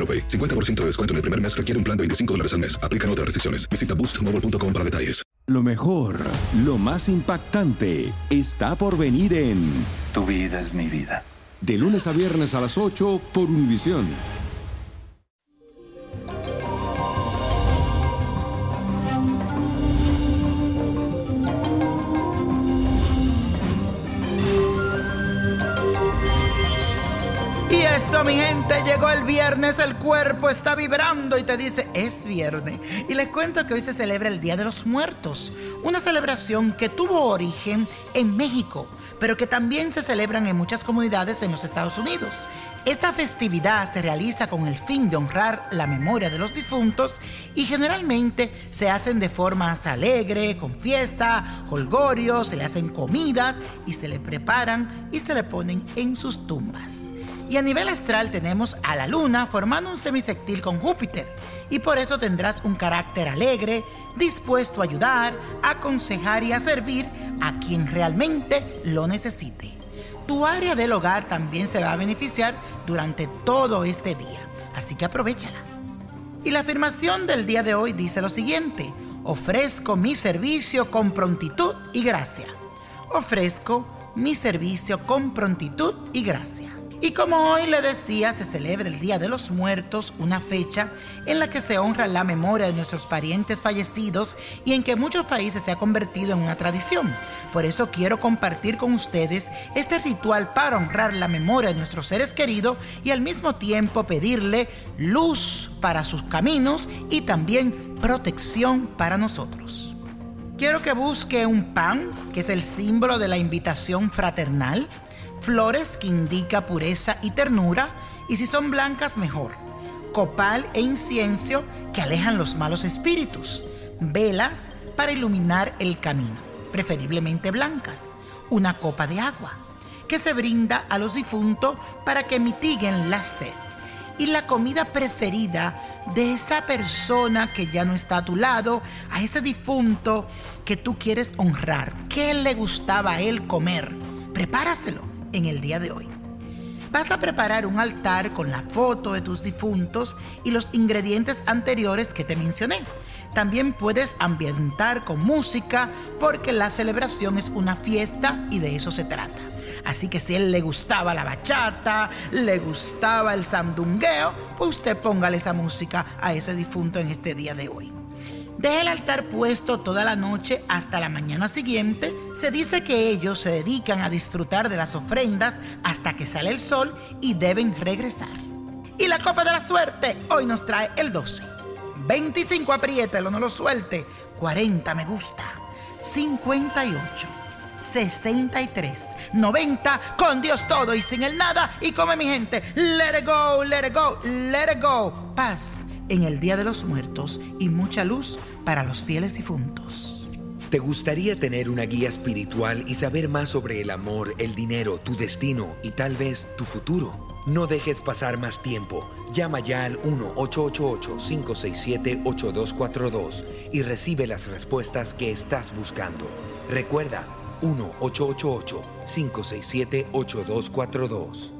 AroPay. 50% de descuento en el primer mes requiere un plan de 25 dólares al mes. Aplican otras restricciones. Visita boostmobile.com para detalles. Lo mejor, lo más impactante, está por venir en Tu vida es mi vida. De lunes a viernes a las 8 por Univisión. Eso, mi gente, llegó el viernes, el cuerpo está vibrando y te dice, es viernes. Y les cuento que hoy se celebra el Día de los Muertos, una celebración que tuvo origen en México, pero que también se celebran en muchas comunidades en los Estados Unidos. Esta festividad se realiza con el fin de honrar la memoria de los difuntos y generalmente se hacen de forma alegre, con fiesta, holgorio, se le hacen comidas y se le preparan y se le ponen en sus tumbas. Y a nivel astral tenemos a la luna formando un semisectil con Júpiter. Y por eso tendrás un carácter alegre, dispuesto a ayudar, aconsejar y a servir a quien realmente lo necesite. Tu área del hogar también se va a beneficiar durante todo este día. Así que aprovechala. Y la afirmación del día de hoy dice lo siguiente. Ofrezco mi servicio con prontitud y gracia. Ofrezco mi servicio con prontitud y gracia. Y como hoy le decía, se celebra el Día de los Muertos, una fecha en la que se honra la memoria de nuestros parientes fallecidos y en que muchos países se ha convertido en una tradición. Por eso quiero compartir con ustedes este ritual para honrar la memoria de nuestros seres queridos y al mismo tiempo pedirle luz para sus caminos y también protección para nosotros. Quiero que busque un pan, que es el símbolo de la invitación fraternal flores que indica pureza y ternura, y si son blancas mejor. Copal e incienso que alejan los malos espíritus. Velas para iluminar el camino, preferiblemente blancas. Una copa de agua que se brinda a los difuntos para que mitiguen la sed. Y la comida preferida de esa persona que ya no está a tu lado, a ese difunto que tú quieres honrar. ¿Qué le gustaba a él comer? Prepáraselo en el día de hoy. Vas a preparar un altar con la foto de tus difuntos y los ingredientes anteriores que te mencioné. También puedes ambientar con música porque la celebración es una fiesta y de eso se trata. Así que si a él le gustaba la bachata, le gustaba el sandungueo, pues usted póngale esa música a ese difunto en este día de hoy. Deje el altar puesto toda la noche hasta la mañana siguiente. Se dice que ellos se dedican a disfrutar de las ofrendas hasta que sale el sol y deben regresar. Y la copa de la suerte hoy nos trae el 12. 25 apriételo, no lo suelte. 40 me gusta. 58. 63. 90 con Dios todo y sin el nada. Y come mi gente. Let it go, let it go, let it go. Paz en el Día de los Muertos y mucha luz para los fieles difuntos. ¿Te gustaría tener una guía espiritual y saber más sobre el amor, el dinero, tu destino y tal vez tu futuro? No dejes pasar más tiempo. Llama ya al 1-888-567-8242 y recibe las respuestas que estás buscando. Recuerda, 1-888-567-8242.